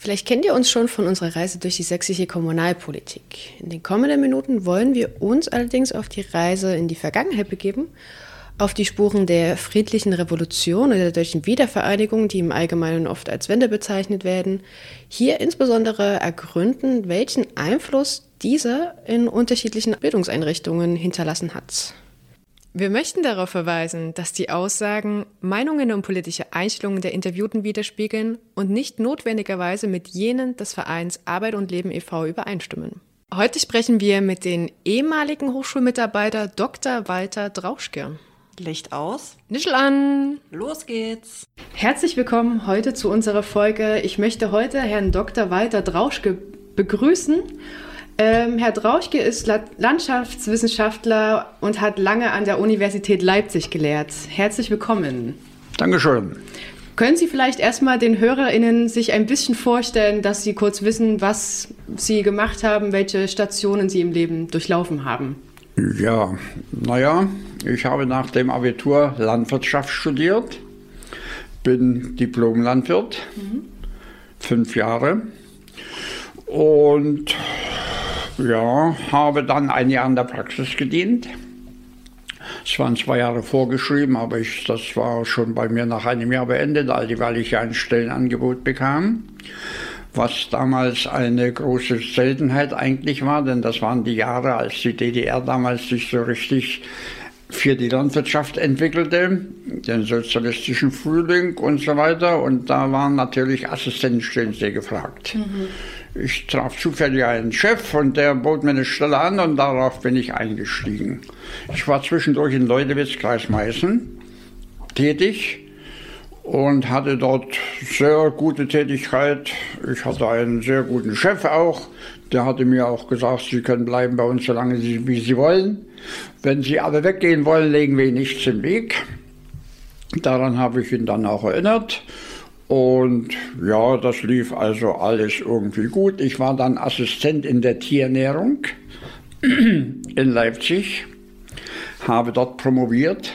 Vielleicht kennt ihr uns schon von unserer Reise durch die sächsische Kommunalpolitik. In den kommenden Minuten wollen wir uns allerdings auf die Reise in die Vergangenheit begeben, auf die Spuren der friedlichen Revolution oder der deutschen Wiedervereinigung, die im Allgemeinen oft als Wende bezeichnet werden, hier insbesondere ergründen, welchen Einfluss diese in unterschiedlichen Bildungseinrichtungen hinterlassen hat. Wir möchten darauf verweisen, dass die Aussagen Meinungen und politische Einstellungen der Interviewten widerspiegeln und nicht notwendigerweise mit jenen des Vereins Arbeit und Leben e.V. übereinstimmen. Heute sprechen wir mit den ehemaligen Hochschulmitarbeiter Dr. Walter Drauschke. Licht aus. Nischel an. Los geht's. Herzlich willkommen heute zu unserer Folge. Ich möchte heute Herrn Dr. Walter Drauschke begrüßen ähm, Herr Drauschke ist Landschaftswissenschaftler und hat lange an der Universität Leipzig gelehrt. Herzlich willkommen. Dankeschön. Können Sie vielleicht erstmal den HörerInnen sich ein bisschen vorstellen, dass Sie kurz wissen, was Sie gemacht haben, welche Stationen Sie im Leben durchlaufen haben? Ja, naja, ich habe nach dem Abitur Landwirtschaft studiert, bin Diplom-Landwirt, mhm. fünf Jahre und ja, habe dann ein Jahr in der Praxis gedient. Es waren zwei Jahre vorgeschrieben, aber ich, das war schon bei mir nach einem Jahr beendet, weil ich ein Stellenangebot bekam. Was damals eine große Seltenheit eigentlich war, denn das waren die Jahre, als die DDR damals sich so richtig für die Landwirtschaft entwickelte, den sozialistischen Frühling und so weiter. Und da waren natürlich Assistentenstellen sehr gefragt. Mhm. Ich traf zufällig einen Chef und der bot mir eine Stelle an und darauf bin ich eingestiegen. Ich war zwischendurch in Leudewitz, Kreis Meißen, tätig und hatte dort sehr gute Tätigkeit. Ich hatte einen sehr guten Chef auch. Der hatte mir auch gesagt, Sie können bleiben bei uns, solange Sie, wie Sie wollen. Wenn Sie aber weggehen wollen, legen wir Ihnen nichts im Weg. Daran habe ich ihn dann auch erinnert. Und ja, das lief also alles irgendwie gut. Ich war dann Assistent in der Tierernährung in Leipzig, habe dort promoviert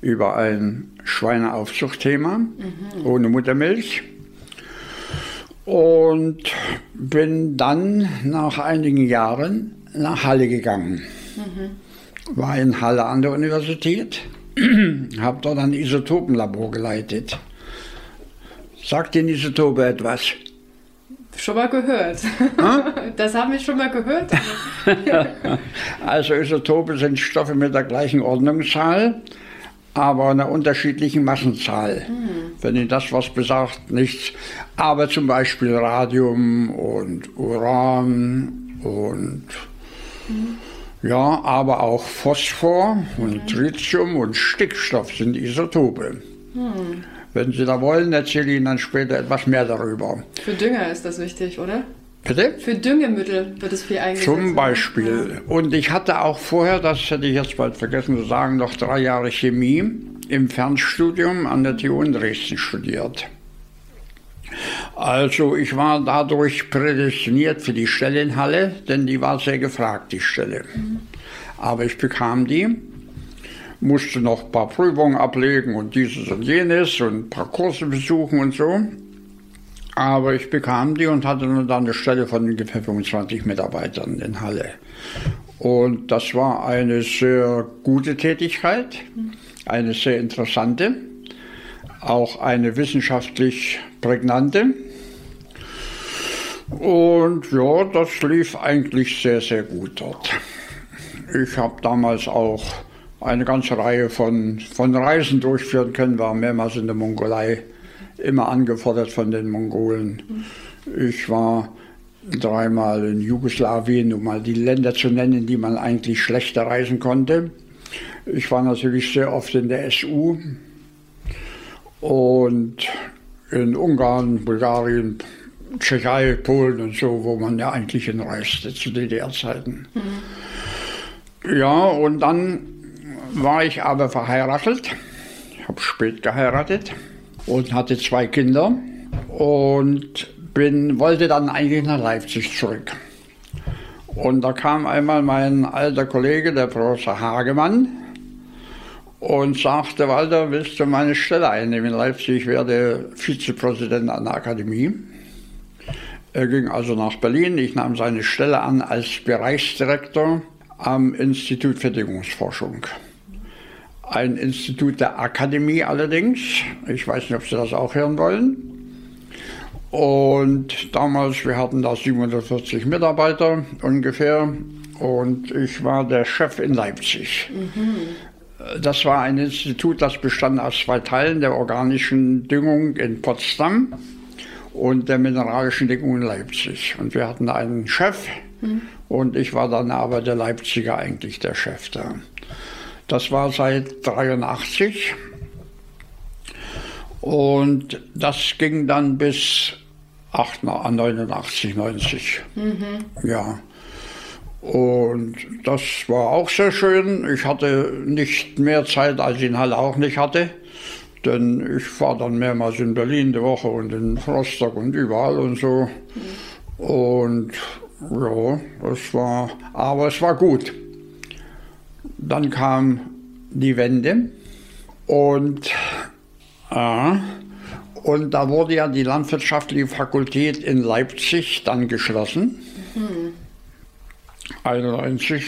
über ein Schweineaufzuchtthema mhm. ohne Muttermilch und bin dann nach einigen Jahren nach Halle gegangen. Mhm. War in Halle an der Universität, habe dort ein Isotopenlabor geleitet. Sagt Ihnen Isotope etwas? Schon mal gehört. Hm? Das haben wir schon mal gehört. also Isotope sind Stoffe mit der gleichen Ordnungszahl, aber einer unterschiedlichen Massenzahl. Hm. Wenn Ihnen das was besagt, nichts. Aber zum Beispiel Radium und Uran und hm. ja, aber auch Phosphor und Tritium und Stickstoff sind Isotope. Wenn Sie da wollen, erzähle ich Ihnen dann später etwas mehr darüber. Für Dünger ist das wichtig, oder? Bitte? Für Düngemittel wird es viel eingesetzt. Zum Beispiel. Ja. Und ich hatte auch vorher, das hätte ich jetzt bald vergessen zu sagen, noch drei Jahre Chemie im Fernstudium an der TU in Dresden studiert. Also ich war dadurch prädestiniert für die Stelle in Halle, denn die war sehr gefragt, die Stelle. Mhm. Aber ich bekam die musste noch ein paar Prüfungen ablegen und dieses und jenes und ein paar Kurse besuchen und so. Aber ich bekam die und hatte dann eine Stelle von ungefähr 25 Mitarbeitern in Halle. Und das war eine sehr gute Tätigkeit, eine sehr interessante, auch eine wissenschaftlich prägnante. Und ja, das lief eigentlich sehr, sehr gut dort. Ich habe damals auch eine ganze Reihe von, von Reisen durchführen können, war mehrmals in der Mongolei, immer angefordert von den Mongolen. Ich war dreimal in Jugoslawien, um mal die Länder zu nennen, die man eigentlich schlechter reisen konnte. Ich war natürlich sehr oft in der SU und in Ungarn, Bulgarien, Tschechei, Polen und so, wo man ja eigentlich hinreiste zu DDR-Zeiten. Mhm. Ja, und dann war ich aber verheiratet. Habe spät geheiratet und hatte zwei Kinder und bin, wollte dann eigentlich nach Leipzig zurück. Und da kam einmal mein alter Kollege, der Professor Hagemann, und sagte, Walter, willst du meine Stelle einnehmen in Leipzig? Ich werde Vizepräsident an der Akademie. Er ging also nach Berlin. Ich nahm seine Stelle an als Bereichsdirektor am Institut für Bedingungsforschung. Ein Institut der Akademie allerdings. Ich weiß nicht, ob Sie das auch hören wollen. Und damals, wir hatten da 740 Mitarbeiter ungefähr. Und ich war der Chef in Leipzig. Mhm. Das war ein Institut, das bestand aus zwei Teilen, der organischen Düngung in Potsdam und der mineralischen Düngung in Leipzig. Und wir hatten einen Chef mhm. und ich war dann aber der Leipziger eigentlich der Chef da. Das war seit 83 und das ging dann bis 89, 90. Mhm. Ja. Und das war auch sehr schön. Ich hatte nicht mehr Zeit, als ich in Halle auch nicht hatte. Denn ich war dann mehrmals in Berlin die Woche und in Rostock und überall und so. Und ja, das war, aber es war gut. Dann kam die Wende und, äh, und da wurde ja die landwirtschaftliche Fakultät in Leipzig dann geschlossen. Mhm. 91.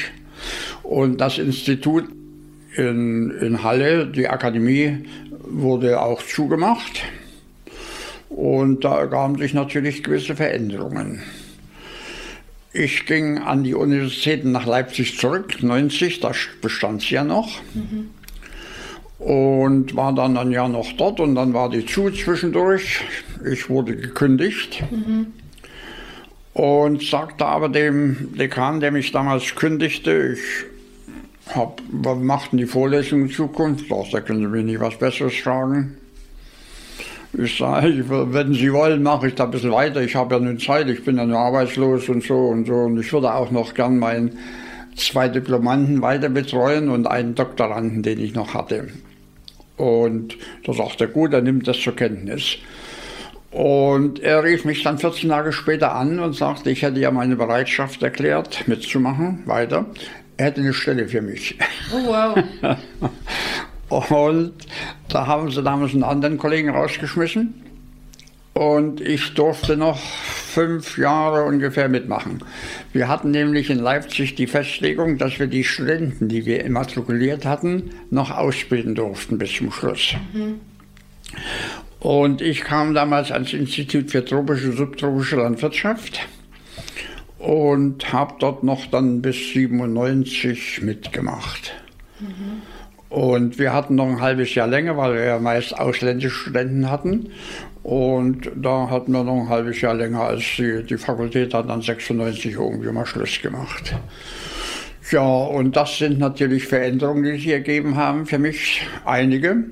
Und das Institut in, in Halle, die Akademie, wurde auch zugemacht. Und da ergaben sich natürlich gewisse Veränderungen. Ich ging an die Universitäten nach Leipzig zurück, 90, da bestand sie ja noch. Mhm. Und war dann ein Jahr noch dort und dann war die zu zwischendurch. Ich wurde gekündigt. Mhm. Und sagte aber dem Dekan, der mich damals kündigte, ich hab, was macht denn die Vorlesung in Zukunft? Da können Sie mir nicht was Besseres fragen. Ich sage, wenn Sie wollen, mache ich da ein bisschen weiter. Ich habe ja nun Zeit, ich bin ja nur arbeitslos und so und so. Und ich würde auch noch gern meinen zwei Diplomanten weiter betreuen und einen Doktoranden, den ich noch hatte. Und da sagt er, gut, er nimmt das zur Kenntnis. Und er rief mich dann 14 Tage später an und sagte, ich hätte ja meine Bereitschaft erklärt, mitzumachen, weiter. Er hätte eine Stelle für mich. Oh, wow. Und da haben sie damals einen anderen Kollegen rausgeschmissen. Und ich durfte noch fünf Jahre ungefähr mitmachen. Wir hatten nämlich in Leipzig die Festlegung, dass wir die Studenten, die wir immatrikuliert hatten, noch ausbilden durften bis zum Schluss. Mhm. Und ich kam damals ans Institut für tropische und subtropische Landwirtschaft und habe dort noch dann bis 97 mitgemacht. Mhm. Und wir hatten noch ein halbes Jahr länger, weil wir ja meist ausländische Studenten hatten. Und da hatten wir noch ein halbes Jahr länger als die, die Fakultät hat dann 96 irgendwie mal Schluss gemacht. Ja, und das sind natürlich Veränderungen, die sich ergeben haben für mich, einige.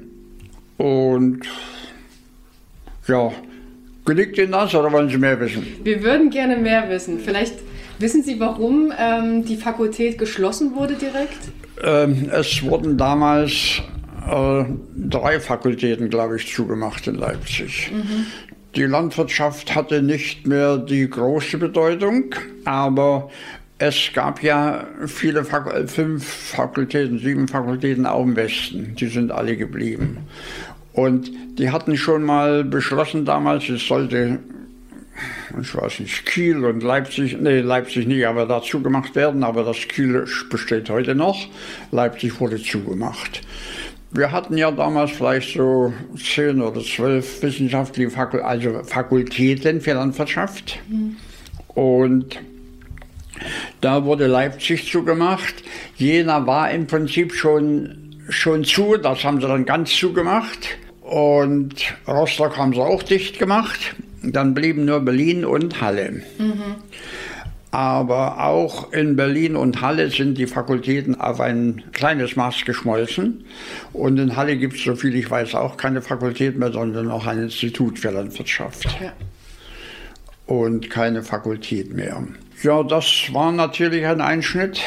Und ja, genügt Ihnen das oder wollen Sie mehr wissen? Wir würden gerne mehr wissen. Vielleicht wissen Sie, warum ähm, die Fakultät geschlossen wurde direkt? Ähm, es wurden damals äh, drei Fakultäten, glaube ich, zugemacht in Leipzig. Mhm. Die Landwirtschaft hatte nicht mehr die große Bedeutung, aber es gab ja viele, Fak fünf Fakultäten, sieben Fakultäten auch im Westen, die sind alle geblieben. Und die hatten schon mal beschlossen damals, es sollte ich weiß nicht, Kiel und Leipzig, nee, Leipzig nicht, aber dazu gemacht werden, aber das Kiel besteht heute noch. Leipzig wurde zugemacht. Wir hatten ja damals vielleicht so zehn oder zwölf wissenschaftliche Fakul also Fakultäten für Landwirtschaft. Mhm. Und da wurde Leipzig zugemacht. Jena war im Prinzip schon, schon zu, das haben sie dann ganz zugemacht. Und Rostock haben sie auch dicht gemacht. Dann blieben nur Berlin und Halle. Mhm. Aber auch in Berlin und Halle sind die Fakultäten auf ein kleines Maß geschmolzen. Und in Halle gibt es, soviel ich weiß, auch keine Fakultät mehr, sondern auch ein Institut für Landwirtschaft. Ja. und keine Fakultät mehr. Ja, das war natürlich ein Einschnitt,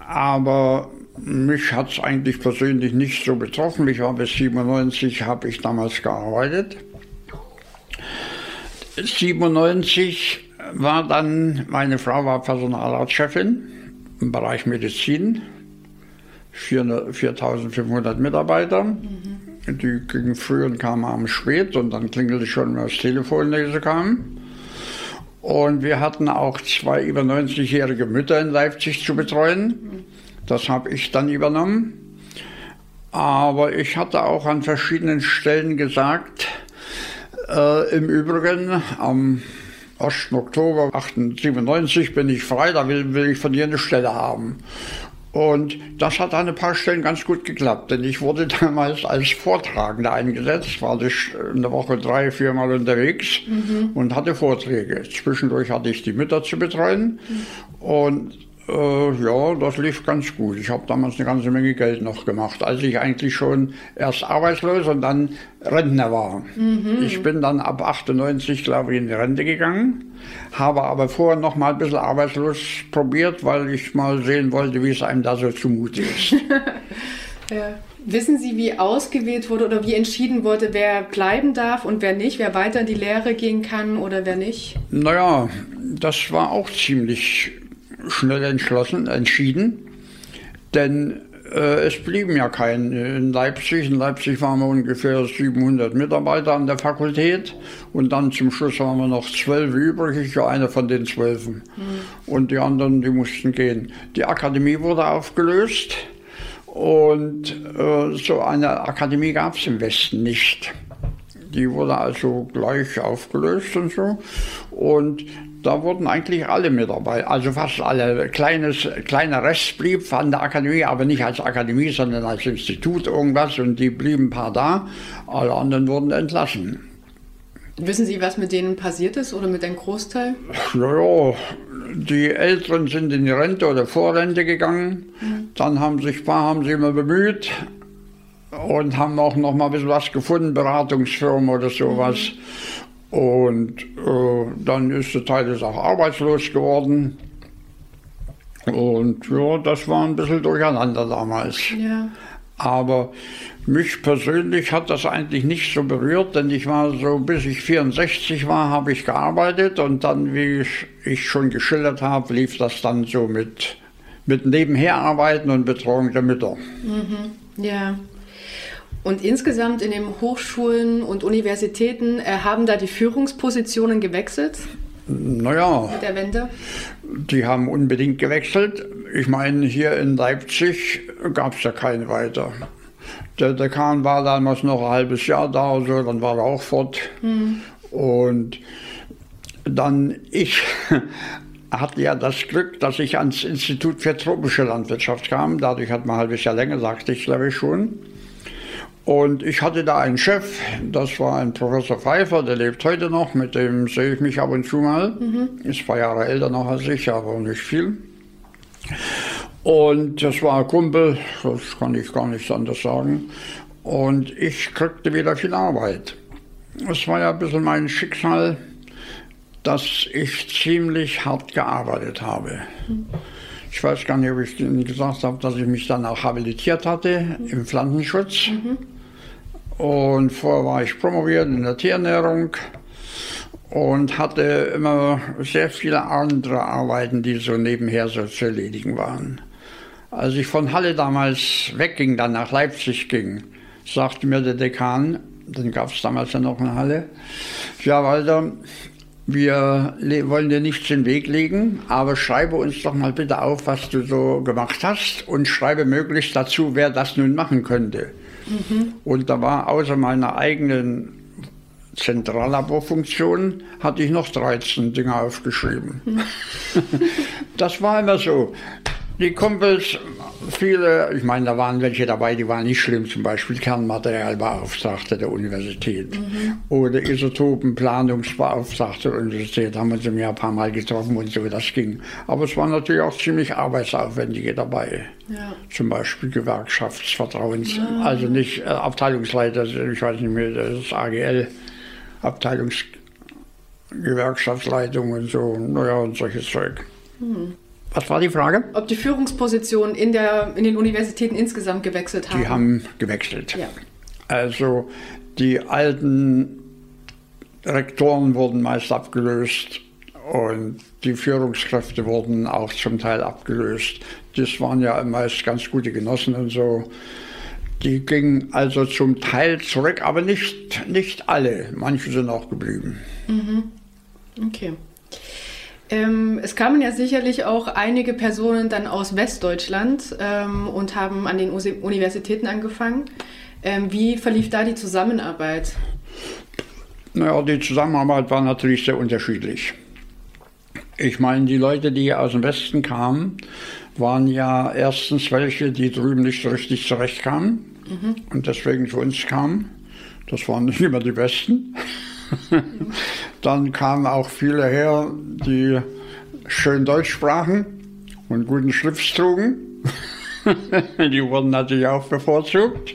aber mich hat es eigentlich persönlich nicht so betroffen. Ich war bis 97, habe ich damals gearbeitet. 97 war dann, meine Frau war Personalarztchefin im Bereich Medizin, 4500 Mitarbeiter. Mhm. Die gingen früh und kamen abends spät und dann klingelte schon das Telefon, wenn sie kamen. Und wir hatten auch zwei über 90-jährige Mütter in Leipzig zu betreuen. Das habe ich dann übernommen. Aber ich hatte auch an verschiedenen Stellen gesagt, äh, im Übrigen am 1. Oktober 1897 bin ich frei, da will, will ich von dir eine Stelle haben. Und das hat an ein paar Stellen ganz gut geklappt, denn ich wurde damals als Vortragender eingesetzt, war ich eine Woche drei, viermal unterwegs mhm. und hatte Vorträge. Zwischendurch hatte ich die Mütter zu betreuen mhm. und äh, ja, das lief ganz gut. Ich habe damals eine ganze Menge Geld noch gemacht, als ich eigentlich schon erst arbeitslos und dann Rentner war. Mhm. Ich bin dann ab 98, glaube ich, in die Rente gegangen, habe aber vorher noch mal ein bisschen arbeitslos probiert, weil ich mal sehen wollte, wie es einem da so zumute ist. ja. Wissen Sie, wie ausgewählt wurde oder wie entschieden wurde, wer bleiben darf und wer nicht, wer weiter in die Lehre gehen kann oder wer nicht? Naja, das war auch ziemlich schnell entschlossen, entschieden, denn äh, es blieben ja keine in Leipzig. In Leipzig waren wir ungefähr 700 Mitarbeiter an der Fakultät und dann zum Schluss waren wir noch zwölf übrig. Ich war einer von den zwölfen. Mhm. Und die anderen, die mussten gehen. Die Akademie wurde aufgelöst und äh, so eine Akademie gab es im Westen nicht. Die wurde also gleich aufgelöst und so. Und da wurden eigentlich alle mit dabei, also fast alle. Kleines, kleiner Rest blieb von der Akademie, aber nicht als Akademie, sondern als Institut irgendwas und die blieben ein paar da. Alle anderen wurden entlassen. Wissen Sie, was mit denen passiert ist oder mit einem Großteil? Naja, die Älteren sind in die Rente oder Vorrente gegangen. Mhm. Dann haben sich ein paar haben sich immer bemüht und haben auch noch mal ein bisschen was gefunden, Beratungsfirmen oder sowas. Mhm. Und äh, dann ist der Teil auch arbeitslos geworden. Und ja, das war ein bisschen durcheinander damals. Ja. Aber mich persönlich hat das eigentlich nicht so berührt, denn ich war so, bis ich 64 war, habe ich gearbeitet und dann, wie ich, ich schon geschildert habe, lief das dann so mit, mit Nebenherarbeiten und Betreuung der Mütter. Mhm. Ja. Und insgesamt in den Hochschulen und Universitäten äh, haben da die Führungspositionen gewechselt? Naja. Mit der Wende? Die haben unbedingt gewechselt. Ich meine, hier in Leipzig gab es ja keine weiter. Der Dekan war damals noch ein halbes Jahr da, also, dann war er auch fort. Hm. Und dann ich hatte ja das Glück, dass ich ans Institut für tropische Landwirtschaft kam. Dadurch hat man ein halbes Jahr länger, sagte ich glaube ich schon. Und ich hatte da einen Chef, das war ein Professor Pfeiffer, der lebt heute noch, mit dem sehe ich mich ab und zu mal. Mhm. Ist zwei Jahre älter noch als ich, aber nicht viel. Und das war ein Kumpel, das kann ich gar nicht anders sagen. Und ich kriegte wieder viel Arbeit. Es war ja ein bisschen mein Schicksal, dass ich ziemlich hart gearbeitet habe. Mhm. Ich weiß gar nicht, ob ich Ihnen gesagt habe, dass ich mich dann auch habilitiert hatte im Pflanzenschutz. Mhm. Und vorher war ich promoviert in der Tierernährung und hatte immer sehr viele andere Arbeiten, die so nebenher so zu erledigen waren. Als ich von Halle damals wegging, dann nach Leipzig ging, sagte mir der Dekan, dann gab es damals ja noch eine Halle, ja Walter, wir wollen dir nichts in den Weg legen, aber schreibe uns doch mal bitte auf, was du so gemacht hast und schreibe möglichst dazu, wer das nun machen könnte. Mhm. Und da war außer meiner eigenen Zentrallaborfunktion hatte ich noch 13 Dinge aufgeschrieben. Mhm. das war immer so. Die Kumpels, viele, ich meine, da waren welche dabei, die waren nicht schlimm, zum Beispiel Kernmaterialbeauftragte der Universität mhm. oder Isotopenplanungsbeauftragte der Universität, haben wir uns im Jahr ein paar Mal getroffen und so, das ging. Aber es waren natürlich auch ziemlich arbeitsaufwendige dabei. Ja. Zum Beispiel Gewerkschaftsvertrauens, ja. also nicht äh, Abteilungsleiter, ich weiß nicht mehr, das ist AGL, Abteilungs Gewerkschaftsleitung und so, naja, und solches Zeug. Mhm. Was war die Frage? Ob die Führungspositionen in, der, in den Universitäten insgesamt gewechselt haben? Die haben gewechselt. Ja. Also die alten Rektoren wurden meist abgelöst und die Führungskräfte wurden auch zum Teil abgelöst. Das waren ja meist ganz gute Genossen und so. Die gingen also zum Teil zurück, aber nicht, nicht alle. Manche sind auch geblieben. Mhm. Okay. Ähm, es kamen ja sicherlich auch einige Personen dann aus Westdeutschland ähm, und haben an den Universitäten angefangen. Ähm, wie verlief da die Zusammenarbeit? Naja, die Zusammenarbeit war natürlich sehr unterschiedlich. Ich meine, die Leute, die aus dem Westen kamen, waren ja erstens welche, die drüben nicht so richtig zurechtkamen mhm. und deswegen zu uns kamen. Das waren nicht immer die Besten. Dann kamen auch viele her, die schön Deutsch sprachen und guten Schlips trugen. die wurden natürlich auch bevorzugt.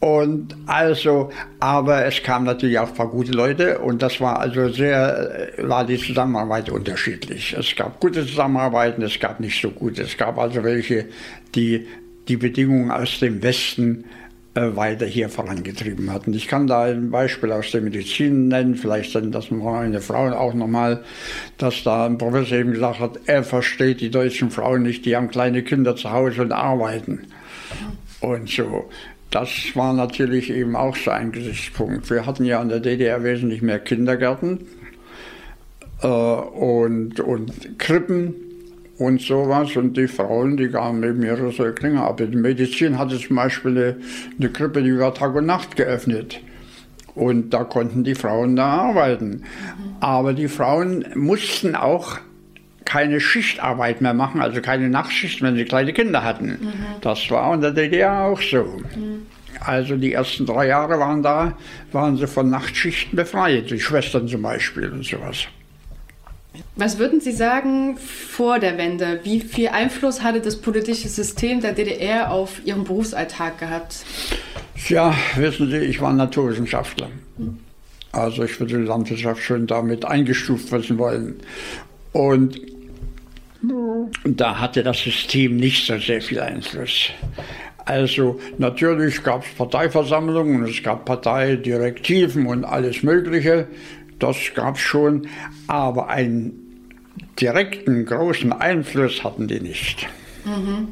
Und also, aber es kamen natürlich auch ein paar gute Leute und das war also sehr, war die Zusammenarbeit unterschiedlich. Es gab gute Zusammenarbeiten, es gab nicht so gute. Es gab also welche, die die Bedingungen aus dem Westen äh, weiter hier vorangetrieben hatten. Ich kann da ein Beispiel aus der Medizin nennen, vielleicht sind das meine Frauen auch nochmal, dass da ein Professor eben gesagt hat, er versteht die deutschen Frauen nicht, die haben kleine Kinder zu Hause und arbeiten. Und so. Das war natürlich eben auch so ein Gesichtspunkt. Wir hatten ja in der DDR wesentlich mehr Kindergärten äh, und, und Krippen und sowas. Und die Frauen, die gaben eben ihre Säuglinge ab. Die Medizin hatte zum Beispiel eine, eine Krippe, die war Tag und Nacht geöffnet. Und da konnten die Frauen da arbeiten. Aber die Frauen mussten auch keine Schichtarbeit mehr machen, also keine Nachtschicht, wenn sie kleine Kinder hatten. Mhm. Das war in der DDR auch so. Mhm. Also die ersten drei Jahre waren da, waren sie von Nachtschichten befreit, die Schwestern zum Beispiel und sowas. Was würden Sie sagen vor der Wende? Wie viel Einfluss hatte das politische System der DDR auf Ihren Berufsalltag gehabt? Ja, wissen Sie, ich war Naturwissenschaftler. Also ich würde die Landwirtschaft schon damit eingestuft wissen wollen. Und da hatte das System nicht so sehr viel Einfluss. Also natürlich gab es Parteiversammlungen, es gab Parteidirektiven und alles Mögliche. Das gab es schon, aber einen direkten großen Einfluss hatten die nicht. Mhm.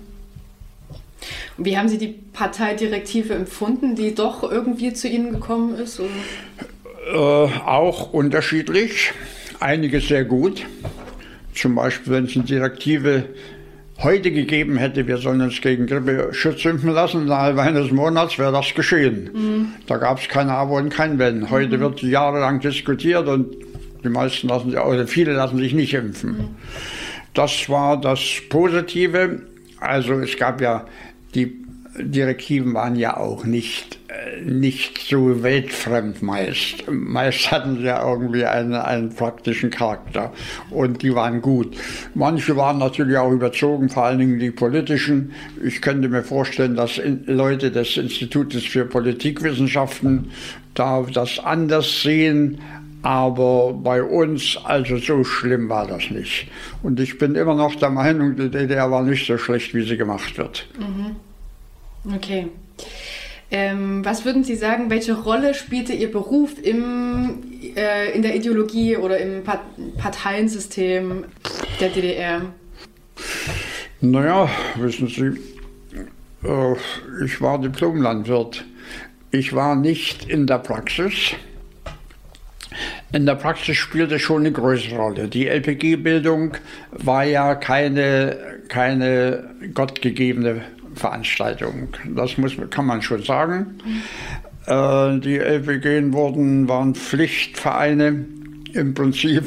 Wie haben Sie die Parteidirektive empfunden, die doch irgendwie zu Ihnen gekommen ist? Äh, auch unterschiedlich. Einige sehr gut. Zum Beispiel, wenn es eine Direktive heute gegeben hätte, wir sollen uns gegen Grippeschutz impfen lassen, innerhalb eines Monats wäre das geschehen. Mhm. Da gab es keine Aber und kein Wenn. Heute mhm. wird jahrelang diskutiert und die meisten lassen sich, oder viele lassen sich nicht impfen. Mhm. Das war das Positive. Also es gab ja die Direktiven waren ja auch nicht, nicht so weltfremd meist. Meist hatten sie ja irgendwie einen, einen praktischen Charakter und die waren gut. Manche waren natürlich auch überzogen, vor allen Dingen die politischen. Ich könnte mir vorstellen, dass Leute des Institutes für Politikwissenschaften da das anders sehen, aber bei uns, also so schlimm war das nicht. Und ich bin immer noch der Meinung, die DDR war nicht so schlecht, wie sie gemacht wird. Mhm. Okay. Ähm, was würden Sie sagen, welche Rolle spielte Ihr Beruf im, äh, in der Ideologie oder im Part Parteiensystem der DDR? Naja, wissen Sie, äh, ich war Diplomlandwirt. Ich war nicht in der Praxis. In der Praxis spielte schon eine größere Rolle. Die LPG-Bildung war ja keine, keine gottgegebene Veranstaltung. Das muss, kann man schon sagen. Äh, die LPG wurden, waren Pflichtvereine im Prinzip.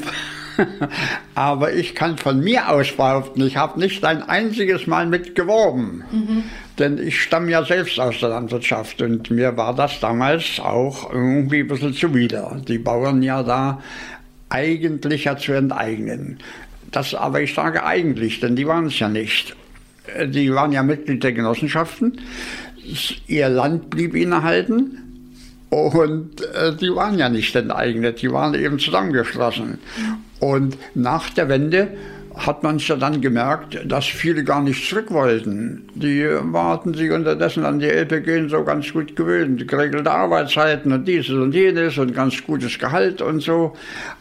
Aber ich kann von mir aus behaupten, ich habe nicht ein einziges Mal mitgeworben. Mhm. Denn ich stamme ja selbst aus der Landwirtschaft und mir war das damals auch irgendwie ein bisschen zuwider. Die Bauern ja da eigentlich ja zu enteignen. Das aber ich sage eigentlich, denn die waren es ja nicht die waren ja Mitglied der Genossenschaften. Ihr Land blieb ihnen erhalten. Und äh, die waren ja nicht enteignet, die waren eben zusammengeschlossen. Und nach der Wende hat man es ja dann gemerkt, dass viele gar nicht zurück wollten. Die warten sich unterdessen an die LPG so ganz gut gewöhnt. Geregelte Arbeitszeiten und dieses und jenes und ganz gutes Gehalt und so.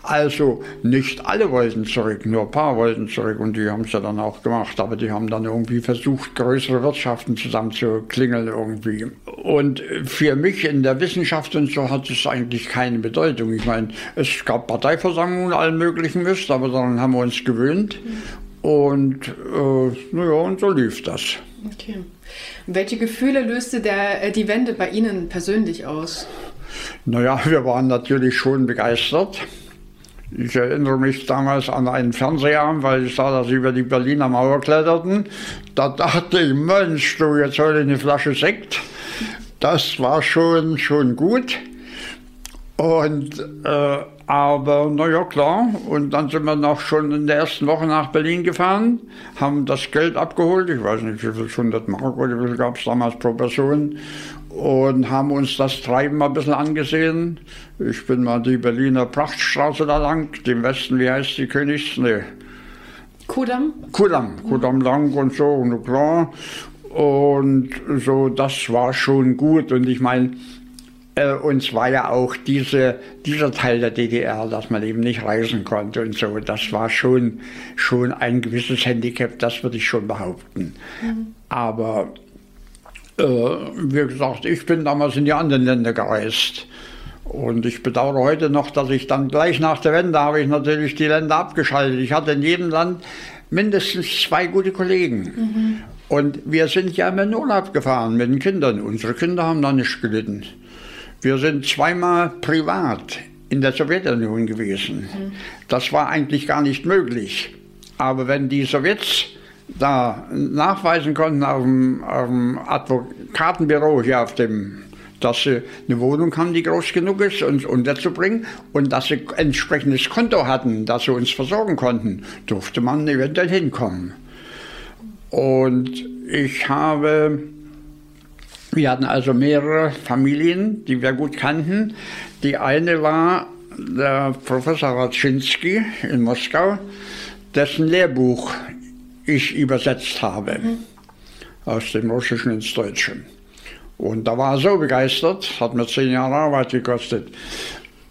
Also nicht alle wollten zurück, nur ein paar wollten zurück und die haben es ja dann auch gemacht. Aber die haben dann irgendwie versucht, größere Wirtschaften zusammenzuklingeln irgendwie. Und für mich in der Wissenschaft und so hat es eigentlich keine Bedeutung. Ich meine, es gab Parteiversammlungen, allen möglichen Mist, aber daran haben wir uns gewöhnt. Und äh, naja, und so lief das. Okay. Welche Gefühle löste der, äh, die Wende bei Ihnen persönlich aus? Naja, wir waren natürlich schon begeistert. Ich erinnere mich damals an einen Fernseher, weil ich sah, dass sie über die Berliner Mauer kletterten. Da dachte ich, Mensch, du, jetzt hol eine Flasche Sekt. Das war schon, schon gut. Und äh, aber naja, klar. Und dann sind wir noch schon in der ersten Woche nach Berlin gefahren, haben das Geld abgeholt. Ich weiß nicht, wie viel, 100 Mark oder wie viel gab es damals pro Person. Und haben uns das Treiben mal ein bisschen angesehen. Ich bin mal die Berliner Prachtstraße da lang, dem Westen, wie heißt die Königs? Nee. Kudamm? Kudamm, Kudamm lang und so, na klar. Und so, das war schon gut. Und ich meine, äh, uns war ja auch diese, dieser Teil der DDR, dass man eben nicht reisen konnte und so. Das war schon, schon ein gewisses Handicap, das würde ich schon behaupten. Mhm. Aber äh, wie gesagt, ich bin damals in die anderen Länder gereist. Und ich bedauere heute noch, dass ich dann gleich nach der Wende habe ich natürlich die Länder abgeschaltet. Ich hatte in jedem Land mindestens zwei gute Kollegen. Mhm. Und wir sind ja immer in Urlaub gefahren mit den Kindern. Unsere Kinder haben da nicht gelitten. Wir sind zweimal privat in der Sowjetunion gewesen. Das war eigentlich gar nicht möglich. Aber wenn die Sowjets da nachweisen konnten auf dem, auf dem Advokatenbüro hier auf dem dass sie eine Wohnung haben, die groß genug ist, uns unterzubringen und dass sie ein entsprechendes Konto hatten, dass sie uns versorgen konnten, durfte man eventuell hinkommen. Und ich habe wir hatten also mehrere Familien, die wir gut kannten. Die eine war der Professor Raczynski in Moskau, dessen Lehrbuch ich übersetzt habe mhm. aus dem Russischen ins Deutsche. Und da war er so begeistert, hat mir zehn Jahre Arbeit gekostet,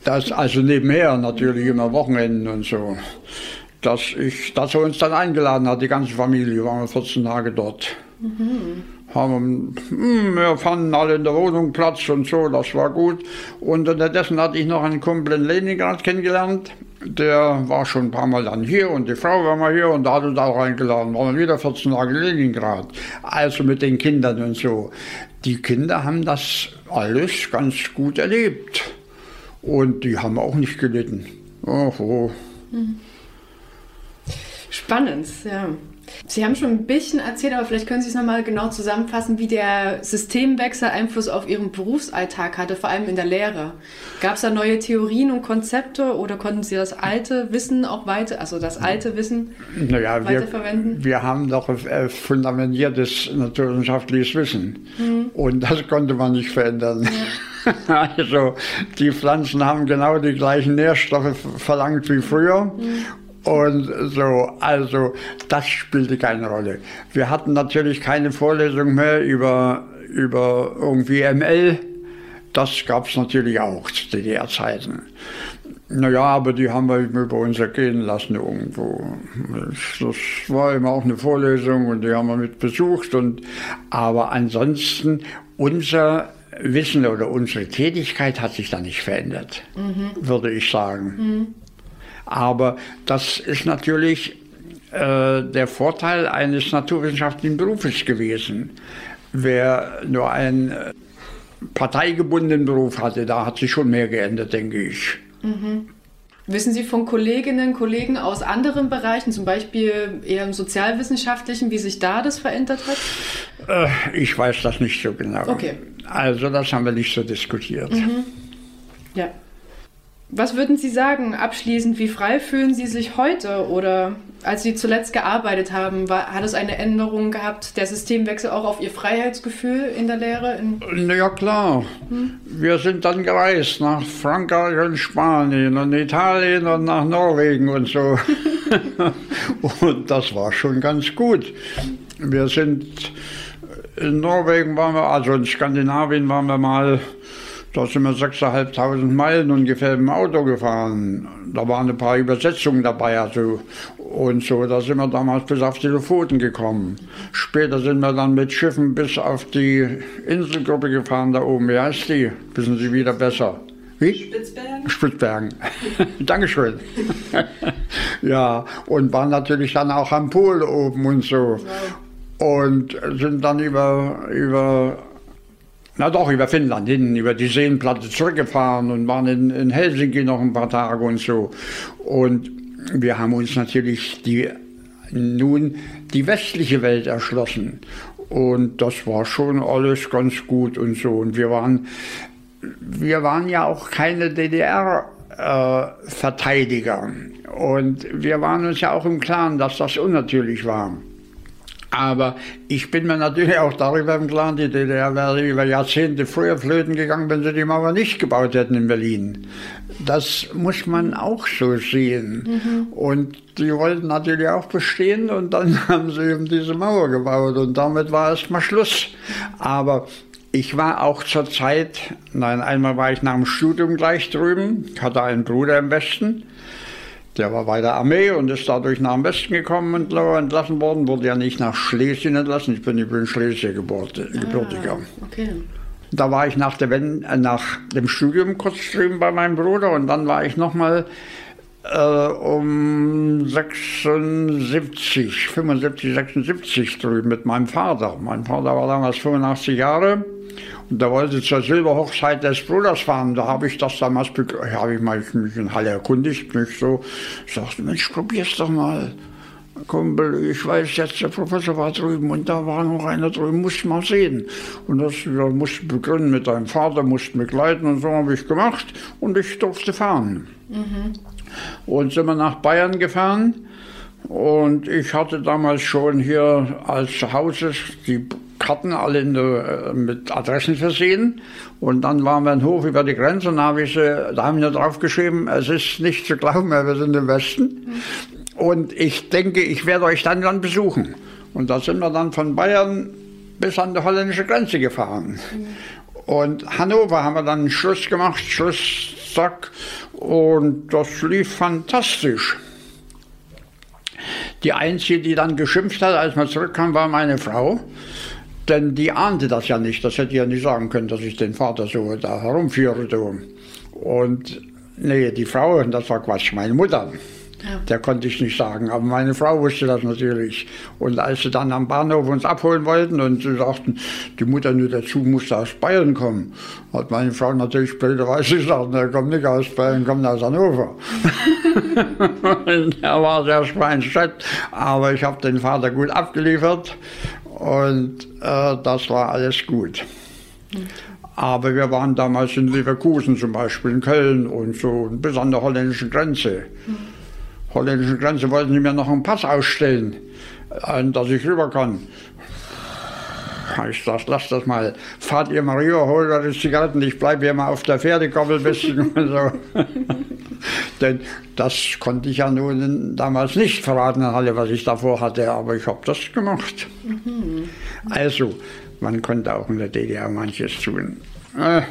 dass also nebenher natürlich immer Wochenenden und so, dass, ich, dass er uns dann eingeladen hat, die ganze Familie, waren wir 14 Tage dort. Mhm haben, hm, wir fanden alle in der Wohnung Platz und so, das war gut. Und unterdessen hatte ich noch einen Kumpel in Leningrad kennengelernt. Der war schon ein paar Mal dann hier und die Frau war mal hier und da hat uns auch eingeladen. Waren wieder 14 Tage in Leningrad. Also mit den Kindern und so. Die Kinder haben das alles ganz gut erlebt. Und die haben auch nicht gelitten. Oh. Spannend, ja. Sie haben schon ein bisschen erzählt, aber vielleicht können Sie es nochmal genau zusammenfassen, wie der Systemwechsel Einfluss auf Ihren Berufsalltag hatte, vor allem in der Lehre. Gab es da neue Theorien und Konzepte oder konnten Sie das alte Wissen auch weiter, also das alte Wissen naja, weiterverwenden? Wir, wir haben doch äh, fundamentiertes naturwissenschaftliches Wissen mhm. und das konnte man nicht verändern. Ja. Also die Pflanzen haben genau die gleichen Nährstoffe verlangt wie früher mhm. Und so, also das spielte keine Rolle. Wir hatten natürlich keine Vorlesung mehr über, über irgendwie ML. Das gab es natürlich auch zu DDR-Zeiten. Naja, aber die haben wir über uns ergehen lassen irgendwo. Das war immer auch eine Vorlesung und die haben wir mit besucht. Und, aber ansonsten, unser Wissen oder unsere Tätigkeit hat sich da nicht verändert, mhm. würde ich sagen. Mhm. Aber das ist natürlich äh, der Vorteil eines naturwissenschaftlichen Berufes gewesen. Wer nur einen äh, parteigebundenen Beruf hatte, da hat sich schon mehr geändert, denke ich. Mhm. Wissen Sie von Kolleginnen und Kollegen aus anderen Bereichen, zum Beispiel eher im sozialwissenschaftlichen, wie sich da das verändert hat? Äh, ich weiß das nicht so genau. Okay. Also das haben wir nicht so diskutiert. Mhm. Ja. Was würden Sie sagen abschließend? Wie frei fühlen Sie sich heute oder als Sie zuletzt gearbeitet haben, war, hat es eine Änderung gehabt, der Systemwechsel auch auf Ihr Freiheitsgefühl in der Lehre? In Na ja, klar. Hm? Wir sind dann gereist nach Frankreich und Spanien und Italien und nach Norwegen und so. und das war schon ganz gut. Wir sind in Norwegen waren wir, also in Skandinavien waren wir mal da sind wir 6.500 Meilen ungefähr im Auto gefahren. Da waren ein paar Übersetzungen dabei also, und so. Da sind wir damals bis auf die Lofoten gekommen. Später sind wir dann mit Schiffen bis auf die Inselgruppe gefahren da oben. Wie heißt die? Wissen Sie wieder besser? Wie? Spitzbergen. Spitzbergen. Dankeschön. ja, und waren natürlich dann auch am Pool oben und so. Und sind dann über, über na doch, über Finnland hin, über die Seenplatte zurückgefahren und waren in, in Helsinki noch ein paar Tage und so. Und wir haben uns natürlich die, nun die westliche Welt erschlossen. Und das war schon alles ganz gut und so. Und wir waren, wir waren ja auch keine DDR-Verteidiger. Äh, und wir waren uns ja auch im Klaren, dass das unnatürlich war. Aber ich bin mir natürlich auch darüber im Klaren, die DDR wäre über Jahrzehnte früher flöten gegangen, wenn sie die Mauer nicht gebaut hätten in Berlin. Das muss man auch so sehen. Mhm. Und die wollten natürlich auch bestehen und dann haben sie eben diese Mauer gebaut und damit war erstmal Schluss. Aber ich war auch zur Zeit, nein, einmal war ich nach dem Studium gleich drüben, hatte einen Bruder im Westen der war bei der Armee und ist dadurch nach dem Westen gekommen und entlassen worden, wurde ja nicht nach Schlesien entlassen. Ich bin in Schlesien gebürtiger. Ah, okay. Da war ich nach, der, äh, nach dem Studium kurz drüben bei meinem Bruder und dann war ich nochmal äh, um 76, 75, 76 drüben mit meinem Vater. Mein Vater war damals 85 Jahre und da wollte zur Silberhochzeit des Bruders fahren. Da habe ich das damals, habe ich mich in Halle erkundigt, mich so, sagte, Mensch, probier's doch mal. Kumpel, ich weiß jetzt, der Professor war drüben und da war noch einer drüben, muss mal sehen. Und das ja, musste begründen mit deinem Vater, musste begleiten und so habe ich gemacht und ich durfte fahren. Mhm. Und sind wir nach Bayern gefahren und ich hatte damals schon hier als Hauses die Karten alle äh, mit Adressen versehen. Und dann waren wir in Hof über die Grenze und da, habe ich, da haben wir drauf geschrieben, es ist nicht zu glauben, wir sind im Westen. Und ich denke, ich werde euch dann dann besuchen. Und da sind wir dann von Bayern bis an die holländische Grenze gefahren. Und Hannover haben wir dann einen Schluss gemacht, Schluss, zack. Und das lief fantastisch. Die einzige, die dann geschimpft hat, als man zurückkam, war meine Frau. Denn die ahnte das ja nicht. Das hätte ja nicht sagen können, dass ich den Vater so da herumführe. Und nee, die Frau, das war Quatsch, meine Mutter. Ja. Der konnte ich nicht sagen, aber meine Frau wusste das natürlich. Und als sie dann am Bahnhof uns abholen wollten und sie sagten, die Mutter nur dazu musste aus Bayern kommen, hat meine Frau natürlich blöderweise gesagt, er kommt nicht aus Bayern, kommt aus Hannover. er war sehr schweinschett, aber ich habe den Vater gut abgeliefert und äh, das war alles gut. Aber wir waren damals in Leverkusen zum Beispiel, in Köln und so, bis an der holländischen Grenze. Holländischen Grenze wollten sie mir noch einen Pass ausstellen, äh, dass ich rüber kann. Ich sag, lass das mal. Fahrt ihr mal rüber, holt eure Zigaretten, ich bleibe hier mal auf der Pferdekoppel ein bisschen. so. Denn das konnte ich ja nun damals nicht verraten, alle, was ich davor hatte, aber ich habe das gemacht. Mhm. Also, man konnte auch in der DDR manches tun. Äh,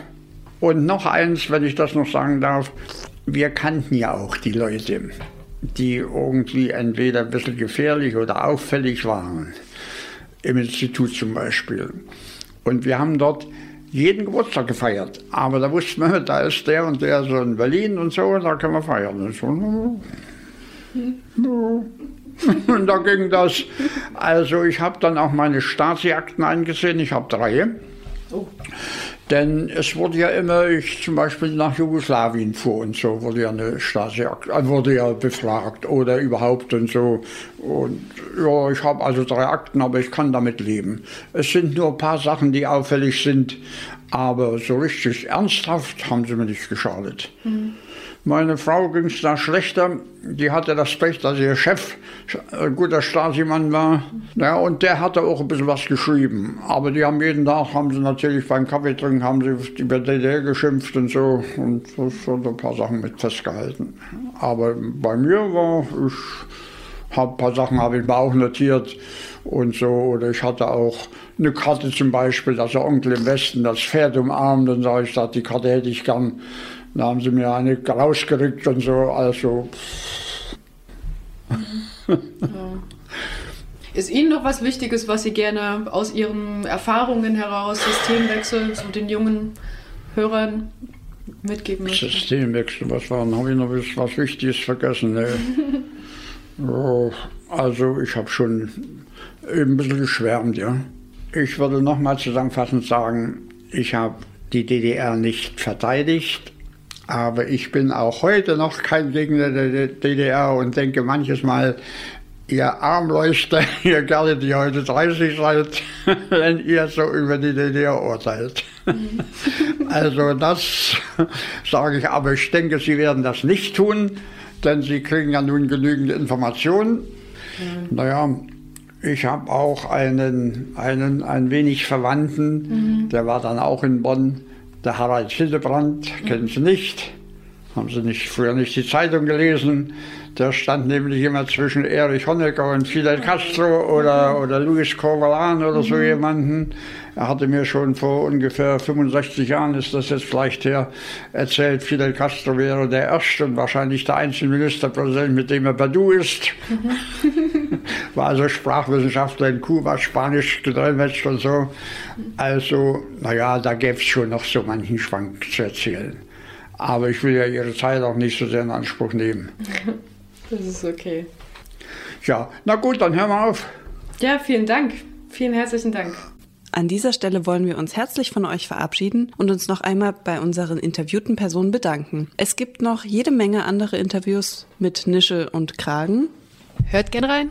und noch eins, wenn ich das noch sagen darf, wir kannten ja auch die Leute, die irgendwie entweder ein bisschen gefährlich oder auffällig waren im Institut zum Beispiel. Und wir haben dort jeden Geburtstag gefeiert. Aber da wussten wir, da ist der und der so in Berlin und so, da können wir feiern. Und, so, und da ging das. Also ich habe dann auch meine Stasi-Akten eingesehen, ich habe drei. Oh. Denn es wurde ja immer, ich zum Beispiel nach Jugoslawien fuhr und so, wurde ja eine Stasi, äh, wurde ja befragt oder überhaupt und so. Und ja, ich habe also drei Akten, aber ich kann damit leben. Es sind nur ein paar Sachen, die auffällig sind, aber so richtig ernsthaft haben sie mir nicht geschadet. Mhm. Meine Frau ging es da schlechter. Die hatte das Pech, dass ihr Chef ein guter Stasi-Mann war. Ja, und der hatte auch ein bisschen was geschrieben. Aber die haben jeden Tag, haben sie natürlich beim Kaffee trinken, haben sie über DDR geschimpft und so. Und so, ein paar Sachen mit festgehalten. Aber bei mir war, ich habe ein paar Sachen habe ich mir auch notiert und so. Oder ich hatte auch eine Karte zum Beispiel, dass der Onkel im Westen das Pferd umarmt. Und sage ich, die Karte hätte ich gern. Da haben sie mir eine rausgerückt und so, also. Ja. Ist Ihnen noch was Wichtiges, was Sie gerne aus Ihren Erfahrungen heraus, Systemwechsel, so den jungen Hörern mitgeben möchten? Systemwechsel, was war Habe ich noch was Wichtiges vergessen? Nee. also, ich habe schon ein bisschen geschwärmt, ja. Ich würde nochmal zusammenfassend sagen, ich habe die DDR nicht verteidigt, aber ich bin auch heute noch kein Gegner der DDR und denke manches Mal, ihr Armleuchter, ihr gerne, die heute 30 seid, wenn ihr so über die DDR urteilt. also das sage ich, aber ich denke, sie werden das nicht tun, denn sie kriegen ja nun genügend Informationen. Mhm. Naja, ich habe auch einen, einen ein wenig Verwandten, mhm. der war dann auch in Bonn, der Harald Hildebrand, kennen Sie nicht? Haben Sie nicht, früher nicht die Zeitung gelesen? Der stand nämlich immer zwischen Erich Honecker und Fidel Castro oder, oder Luis Corvalan oder so mhm. jemanden. Er hatte mir schon vor ungefähr 65 Jahren, ist das jetzt vielleicht her, erzählt, Fidel Castro wäre der erste und wahrscheinlich der einzige Ministerpräsident, mit dem er Badu ist. Mhm. War also Sprachwissenschaftler in Kuba, Spanisch gedolmetscht und so. Also, naja, da gäbe es schon noch so manchen Schwank zu erzählen. Aber ich will ja Ihre Zeit auch nicht so sehr in Anspruch nehmen. Das ist okay. Ja, na gut, dann hören wir auf. Ja, vielen Dank. Vielen herzlichen Dank. An dieser Stelle wollen wir uns herzlich von euch verabschieden und uns noch einmal bei unseren interviewten Personen bedanken. Es gibt noch jede Menge andere Interviews mit Nische und Kragen. Hört gern rein.